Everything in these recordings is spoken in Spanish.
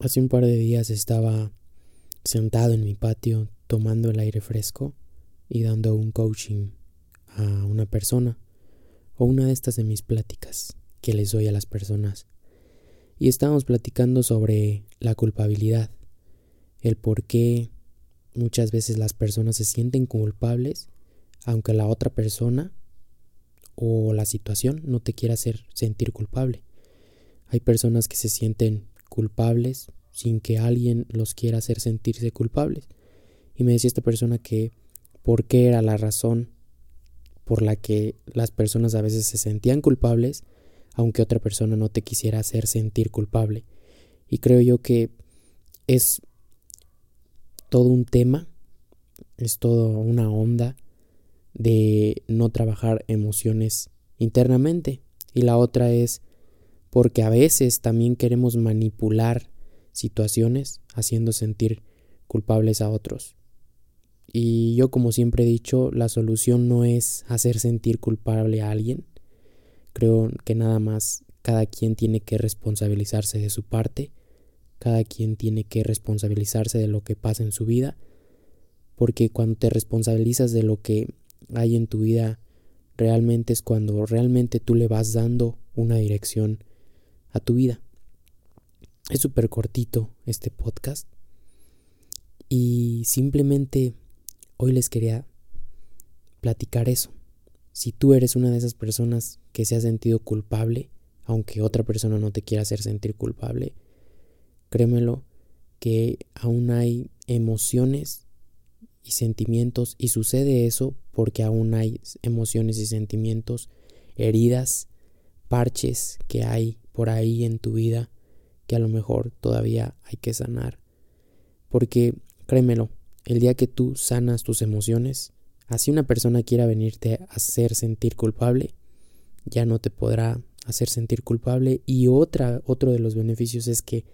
Hace un par de días estaba sentado en mi patio tomando el aire fresco y dando un coaching a una persona o una de estas de mis pláticas que les doy a las personas. Y estábamos platicando sobre la culpabilidad, el por qué muchas veces las personas se sienten culpables aunque la otra persona o la situación no te quiera hacer sentir culpable. Hay personas que se sienten culpables sin que alguien los quiera hacer sentirse culpables. Y me decía esta persona que por qué era la razón por la que las personas a veces se sentían culpables aunque otra persona no te quisiera hacer sentir culpable. Y creo yo que es todo un tema, es todo una onda de no trabajar emociones internamente. Y la otra es porque a veces también queremos manipular situaciones haciendo sentir culpables a otros. Y yo como siempre he dicho, la solución no es hacer sentir culpable a alguien. Creo que nada más cada quien tiene que responsabilizarse de su parte, cada quien tiene que responsabilizarse de lo que pasa en su vida, porque cuando te responsabilizas de lo que hay en tu vida, realmente es cuando realmente tú le vas dando una dirección a tu vida. Es súper cortito este podcast y simplemente hoy les quería platicar eso. Si tú eres una de esas personas que se ha sentido culpable, aunque otra persona no te quiera hacer sentir culpable, créemelo que aún hay emociones y sentimientos y sucede eso porque aún hay emociones y sentimientos, heridas, parches que hay por ahí en tu vida que a lo mejor todavía hay que sanar. Porque créemelo, el día que tú sanas tus emociones, así una persona quiera venirte a hacer sentir culpable, ya no te podrá hacer sentir culpable y otra otro de los beneficios es que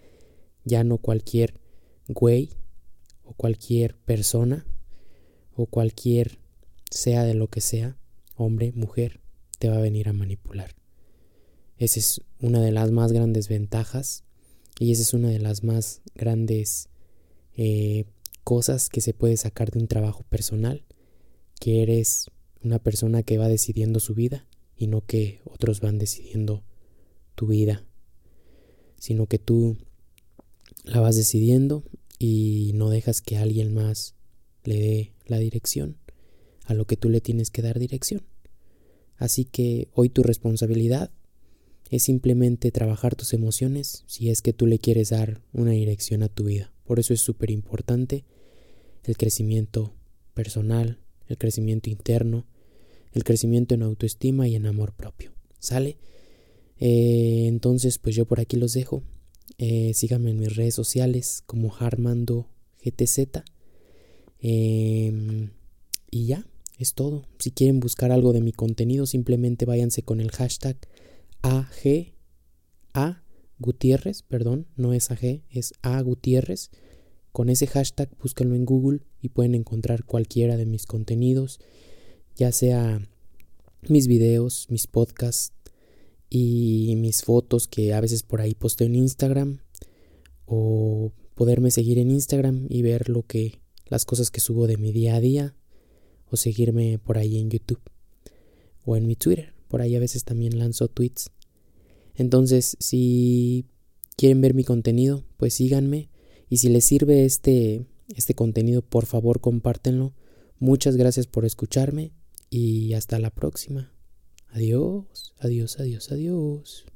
ya no cualquier güey o cualquier persona o cualquier sea de lo que sea, hombre, mujer, te va a venir a manipular. Esa es una de las más grandes ventajas y esa es una de las más grandes eh, cosas que se puede sacar de un trabajo personal, que eres una persona que va decidiendo su vida y no que otros van decidiendo tu vida, sino que tú la vas decidiendo y no dejas que alguien más le dé la dirección a lo que tú le tienes que dar dirección. Así que hoy tu responsabilidad es simplemente trabajar tus emociones si es que tú le quieres dar una dirección a tu vida. Por eso es súper importante el crecimiento personal, el crecimiento interno, el crecimiento en autoestima y en amor propio. ¿Sale? Eh, entonces, pues yo por aquí los dejo. Eh, síganme en mis redes sociales como Harmando GTZ. Em, y ya, es todo. Si quieren buscar algo de mi contenido, simplemente váyanse con el hashtag AG A Gutiérrez, perdón, no es AG, es A Gutiérrez. Con ese hashtag búsquenlo en Google y pueden encontrar cualquiera de mis contenidos, ya sea mis videos, mis podcasts y mis fotos que a veces por ahí posteo en Instagram o poderme seguir en Instagram y ver lo que las cosas que subo de mi día a día o seguirme por ahí en YouTube o en mi Twitter. Por ahí a veces también lanzo tweets. Entonces, si quieren ver mi contenido, pues síganme. Y si les sirve este, este contenido, por favor compártenlo. Muchas gracias por escucharme y hasta la próxima. Adiós, adiós, adiós, adiós.